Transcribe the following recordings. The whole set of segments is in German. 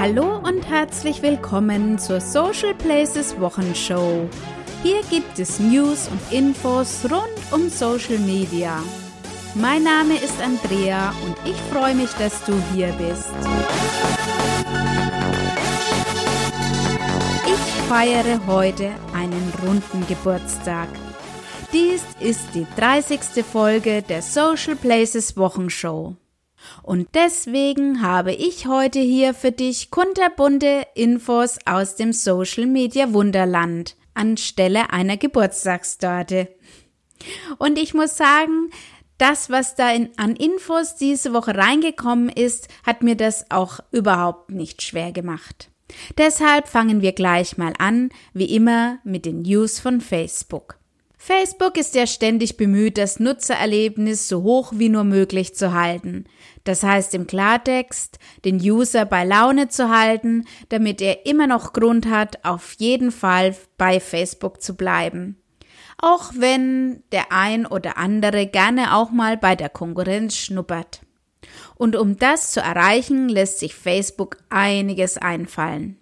Hallo und herzlich willkommen zur Social Places Wochenshow. Hier gibt es News und Infos rund um Social Media. Mein Name ist Andrea und ich freue mich, dass du hier bist. Ich feiere heute einen runden Geburtstag. Dies ist die 30. Folge der Social Places Wochenshow. Und deswegen habe ich heute hier für dich kunterbunte Infos aus dem Social Media Wunderland anstelle einer Geburtstagstorte. Und ich muss sagen, das, was da in, an Infos diese Woche reingekommen ist, hat mir das auch überhaupt nicht schwer gemacht. Deshalb fangen wir gleich mal an, wie immer mit den News von Facebook. Facebook ist ja ständig bemüht, das Nutzererlebnis so hoch wie nur möglich zu halten. Das heißt im Klartext, den User bei Laune zu halten, damit er immer noch Grund hat, auf jeden Fall bei Facebook zu bleiben. Auch wenn der ein oder andere gerne auch mal bei der Konkurrenz schnuppert. Und um das zu erreichen, lässt sich Facebook einiges einfallen.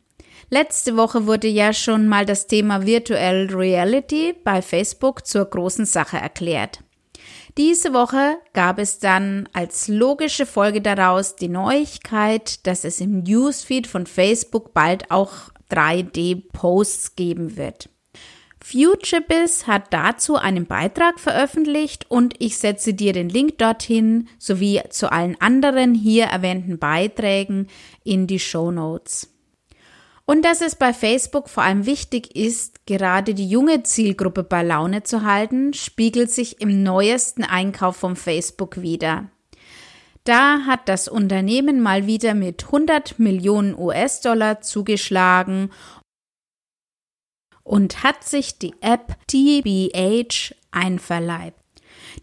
Letzte Woche wurde ja schon mal das Thema Virtual Reality bei Facebook zur großen Sache erklärt. Diese Woche gab es dann als logische Folge daraus die Neuigkeit, dass es im Newsfeed von Facebook bald auch 3D-Posts geben wird. FutureBiz hat dazu einen Beitrag veröffentlicht und ich setze dir den Link dorthin sowie zu allen anderen hier erwähnten Beiträgen in die Show Notes. Und dass es bei Facebook vor allem wichtig ist, gerade die junge Zielgruppe bei Laune zu halten, spiegelt sich im neuesten Einkauf von Facebook wieder. Da hat das Unternehmen mal wieder mit 100 Millionen US-Dollar zugeschlagen und hat sich die App TBH einverleibt.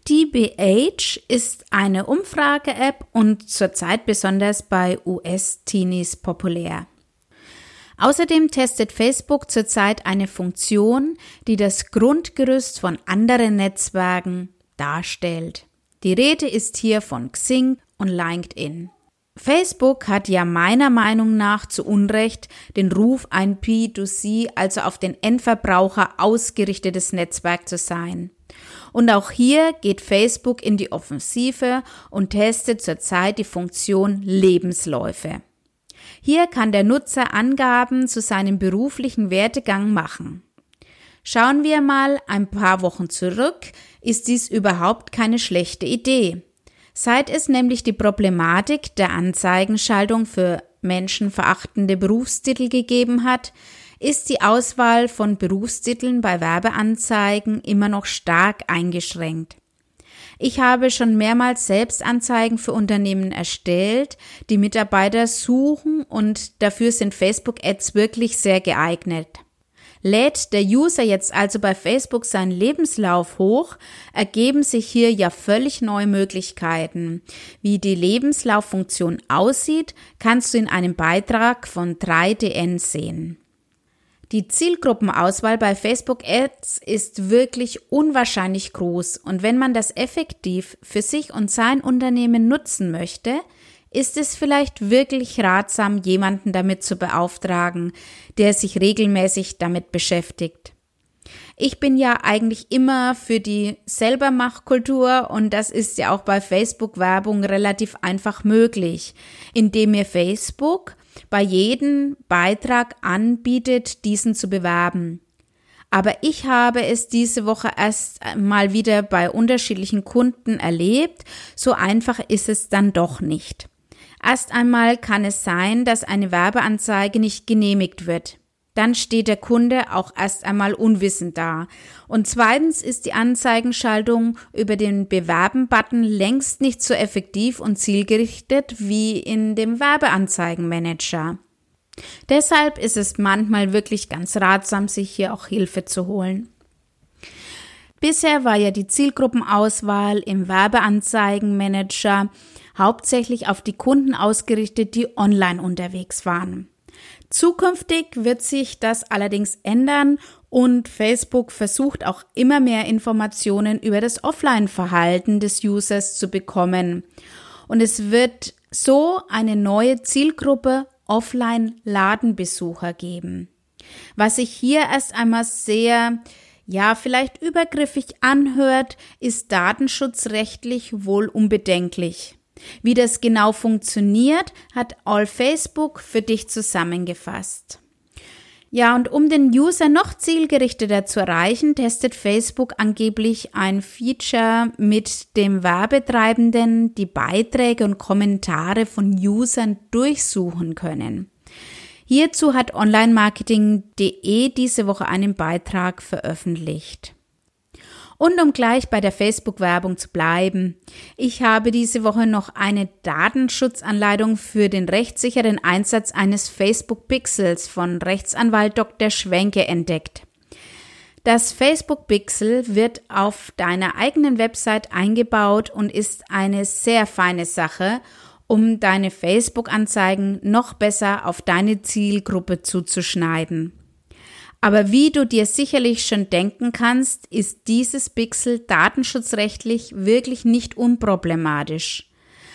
TBH ist eine Umfrage-App und zurzeit besonders bei US-Teenies populär. Außerdem testet Facebook zurzeit eine Funktion, die das Grundgerüst von anderen Netzwerken darstellt. Die Rede ist hier von Xing und LinkedIn. Facebook hat ja meiner Meinung nach zu Unrecht den Ruf, ein P2C, also auf den Endverbraucher ausgerichtetes Netzwerk zu sein. Und auch hier geht Facebook in die Offensive und testet zurzeit die Funktion Lebensläufe. Hier kann der Nutzer Angaben zu seinem beruflichen Werdegang machen. Schauen wir mal ein paar Wochen zurück, ist dies überhaupt keine schlechte Idee. Seit es nämlich die Problematik der Anzeigenschaltung für menschenverachtende Berufstitel gegeben hat, ist die Auswahl von Berufstiteln bei Werbeanzeigen immer noch stark eingeschränkt. Ich habe schon mehrmals Selbstanzeigen für Unternehmen erstellt, die Mitarbeiter suchen und dafür sind Facebook-Ads wirklich sehr geeignet. Lädt der User jetzt also bei Facebook seinen Lebenslauf hoch, ergeben sich hier ja völlig neue Möglichkeiten. Wie die Lebenslauffunktion aussieht, kannst du in einem Beitrag von 3DN sehen. Die Zielgruppenauswahl bei Facebook Ads ist wirklich unwahrscheinlich groß und wenn man das effektiv für sich und sein Unternehmen nutzen möchte, ist es vielleicht wirklich ratsam, jemanden damit zu beauftragen, der sich regelmäßig damit beschäftigt. Ich bin ja eigentlich immer für die Selbermachkultur und das ist ja auch bei Facebook Werbung relativ einfach möglich, indem mir Facebook bei jedem Beitrag anbietet, diesen zu bewerben. Aber ich habe es diese Woche erst mal wieder bei unterschiedlichen Kunden erlebt. So einfach ist es dann doch nicht. Erst einmal kann es sein, dass eine Werbeanzeige nicht genehmigt wird dann steht der Kunde auch erst einmal unwissend da. Und zweitens ist die Anzeigenschaltung über den Bewerben-Button längst nicht so effektiv und zielgerichtet wie in dem Werbeanzeigenmanager. Deshalb ist es manchmal wirklich ganz ratsam, sich hier auch Hilfe zu holen. Bisher war ja die Zielgruppenauswahl im Werbeanzeigenmanager hauptsächlich auf die Kunden ausgerichtet, die online unterwegs waren. Zukünftig wird sich das allerdings ändern und Facebook versucht auch immer mehr Informationen über das Offline-Verhalten des Users zu bekommen. Und es wird so eine neue Zielgruppe Offline-Ladenbesucher geben. Was sich hier erst einmal sehr, ja, vielleicht übergriffig anhört, ist datenschutzrechtlich wohl unbedenklich. Wie das genau funktioniert, hat All Facebook für dich zusammengefasst. Ja, und um den User noch zielgerichteter zu erreichen, testet Facebook angeblich ein Feature mit dem Werbetreibenden, die Beiträge und Kommentare von Usern durchsuchen können. Hierzu hat onlinemarketing.de diese Woche einen Beitrag veröffentlicht. Und um gleich bei der Facebook-Werbung zu bleiben, ich habe diese Woche noch eine Datenschutzanleitung für den rechtssicheren Einsatz eines Facebook Pixels von Rechtsanwalt Dr. Schwenke entdeckt. Das Facebook Pixel wird auf deiner eigenen Website eingebaut und ist eine sehr feine Sache, um deine Facebook-Anzeigen noch besser auf deine Zielgruppe zuzuschneiden. Aber wie du dir sicherlich schon denken kannst, ist dieses Pixel datenschutzrechtlich wirklich nicht unproblematisch.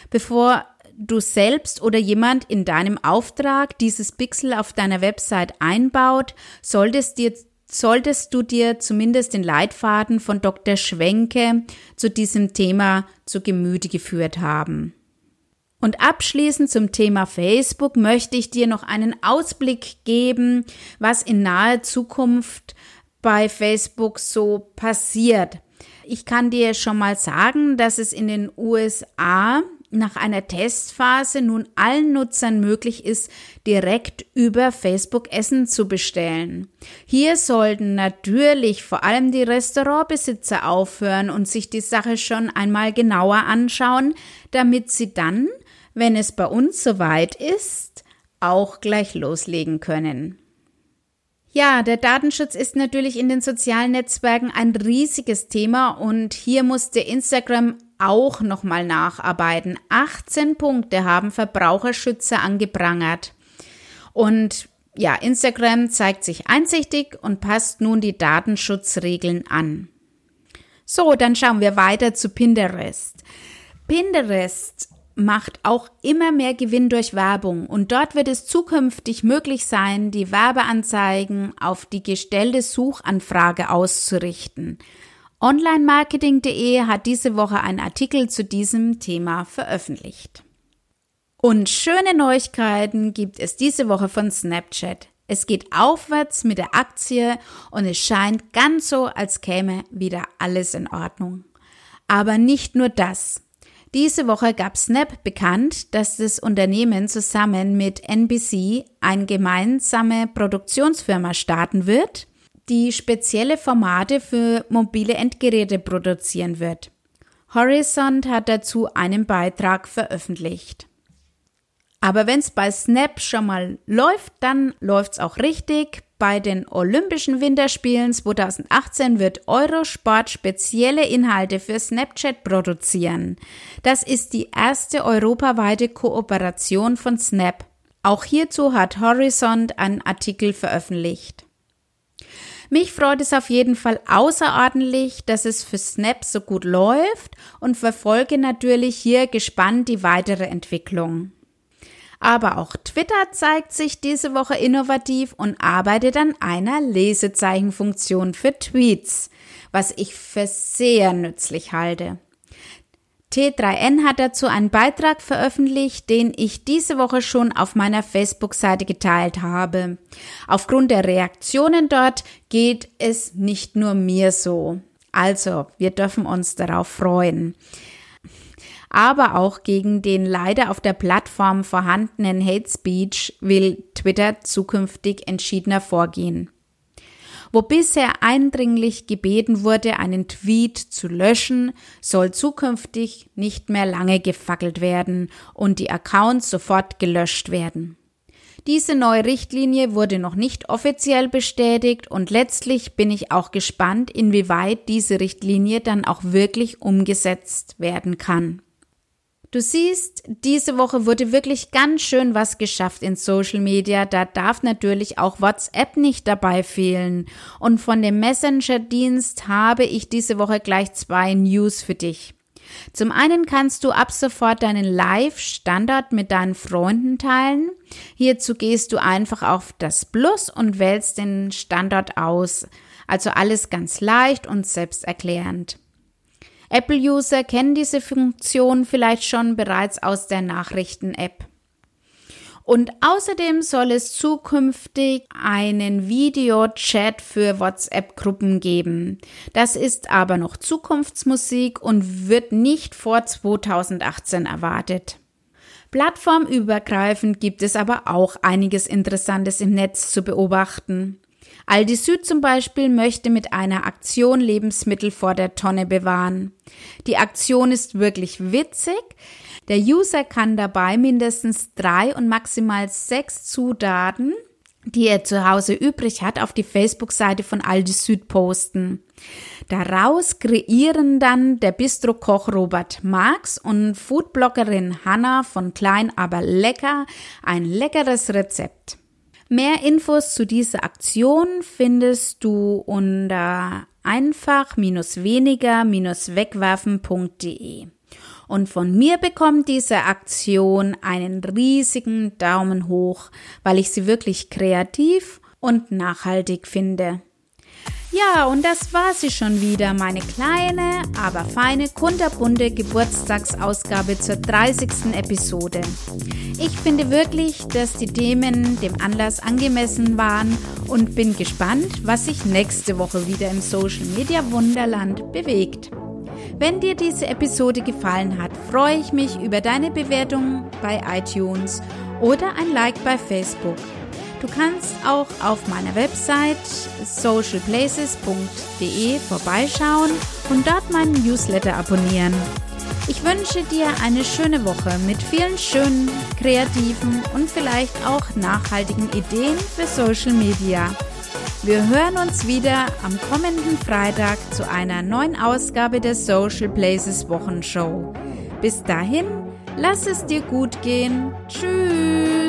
Bevor du selbst oder jemand in deinem Auftrag dieses Pixel auf deiner Website einbaut, solltest, dir, solltest du dir zumindest den Leitfaden von Dr. Schwenke zu diesem Thema zu Gemüte geführt haben. Und abschließend zum Thema Facebook möchte ich dir noch einen Ausblick geben, was in naher Zukunft bei Facebook so passiert. Ich kann dir schon mal sagen, dass es in den USA nach einer Testphase nun allen Nutzern möglich ist, direkt über Facebook Essen zu bestellen. Hier sollten natürlich vor allem die Restaurantbesitzer aufhören und sich die Sache schon einmal genauer anschauen, damit sie dann wenn es bei uns soweit ist, auch gleich loslegen können. Ja, der Datenschutz ist natürlich in den sozialen Netzwerken ein riesiges Thema und hier musste Instagram auch nochmal nacharbeiten. 18 Punkte haben Verbraucherschützer angeprangert. Und ja, Instagram zeigt sich einsichtig und passt nun die Datenschutzregeln an. So, dann schauen wir weiter zu Pinterest. Pinterest macht auch immer mehr Gewinn durch Werbung und dort wird es zukünftig möglich sein, die Werbeanzeigen auf die gestellte Suchanfrage auszurichten. Onlinemarketing.de hat diese Woche einen Artikel zu diesem Thema veröffentlicht. Und schöne Neuigkeiten gibt es diese Woche von Snapchat. Es geht aufwärts mit der Aktie und es scheint ganz so, als käme wieder alles in Ordnung. Aber nicht nur das. Diese Woche gab Snap bekannt, dass das Unternehmen zusammen mit NBC eine gemeinsame Produktionsfirma starten wird, die spezielle Formate für mobile Endgeräte produzieren wird. Horizont hat dazu einen Beitrag veröffentlicht. Aber wenn es bei Snap schon mal läuft, dann läuft's auch richtig. Bei den Olympischen Winterspielen 2018 wird Eurosport spezielle Inhalte für Snapchat produzieren. Das ist die erste europaweite Kooperation von Snap. Auch hierzu hat Horizont einen Artikel veröffentlicht. Mich freut es auf jeden Fall außerordentlich, dass es für Snap so gut läuft und verfolge natürlich hier gespannt die weitere Entwicklung. Aber auch Twitter zeigt sich diese Woche innovativ und arbeitet an einer Lesezeichenfunktion für Tweets, was ich für sehr nützlich halte. T3N hat dazu einen Beitrag veröffentlicht, den ich diese Woche schon auf meiner Facebook-Seite geteilt habe. Aufgrund der Reaktionen dort geht es nicht nur mir so. Also, wir dürfen uns darauf freuen aber auch gegen den leider auf der Plattform vorhandenen Hate Speech will Twitter zukünftig entschiedener vorgehen. Wo bisher eindringlich gebeten wurde, einen Tweet zu löschen, soll zukünftig nicht mehr lange gefackelt werden und die Accounts sofort gelöscht werden. Diese neue Richtlinie wurde noch nicht offiziell bestätigt und letztlich bin ich auch gespannt, inwieweit diese Richtlinie dann auch wirklich umgesetzt werden kann. Du siehst, diese Woche wurde wirklich ganz schön was geschafft in Social Media. Da darf natürlich auch WhatsApp nicht dabei fehlen. Und von dem Messenger-Dienst habe ich diese Woche gleich zwei News für dich. Zum einen kannst du ab sofort deinen Live-Standard mit deinen Freunden teilen. Hierzu gehst du einfach auf das Plus und wählst den Standort aus. Also alles ganz leicht und selbsterklärend. Apple-User kennen diese Funktion vielleicht schon bereits aus der Nachrichten-App. Und außerdem soll es zukünftig einen Videochat für WhatsApp-Gruppen geben. Das ist aber noch Zukunftsmusik und wird nicht vor 2018 erwartet. Plattformübergreifend gibt es aber auch einiges Interessantes im Netz zu beobachten. Aldi Süd zum Beispiel möchte mit einer Aktion Lebensmittel vor der Tonne bewahren. Die Aktion ist wirklich witzig. Der User kann dabei mindestens drei und maximal sechs Zutaten, die er zu Hause übrig hat, auf die Facebook-Seite von Aldi Süd posten. Daraus kreieren dann der Bistro-Koch Robert Marx und Foodbloggerin Hanna von Klein aber lecker ein leckeres Rezept. Mehr Infos zu dieser Aktion findest du unter einfach-weniger-wegwerfen.de. Und von mir bekommt diese Aktion einen riesigen Daumen hoch, weil ich sie wirklich kreativ und nachhaltig finde. Ja, und das war sie schon wieder, meine kleine, aber feine, kunterbunte Geburtstagsausgabe zur 30. Episode. Ich finde wirklich, dass die Themen dem Anlass angemessen waren und bin gespannt, was sich nächste Woche wieder im Social Media Wunderland bewegt. Wenn dir diese Episode gefallen hat, freue ich mich über deine Bewertung bei iTunes oder ein Like bei Facebook. Du kannst auch auf meiner Website socialplaces.de vorbeischauen und dort meinen Newsletter abonnieren. Ich wünsche dir eine schöne Woche mit vielen schönen, kreativen und vielleicht auch nachhaltigen Ideen für Social Media. Wir hören uns wieder am kommenden Freitag zu einer neuen Ausgabe der Social Places Wochenshow. Bis dahin, lass es dir gut gehen. Tschüss.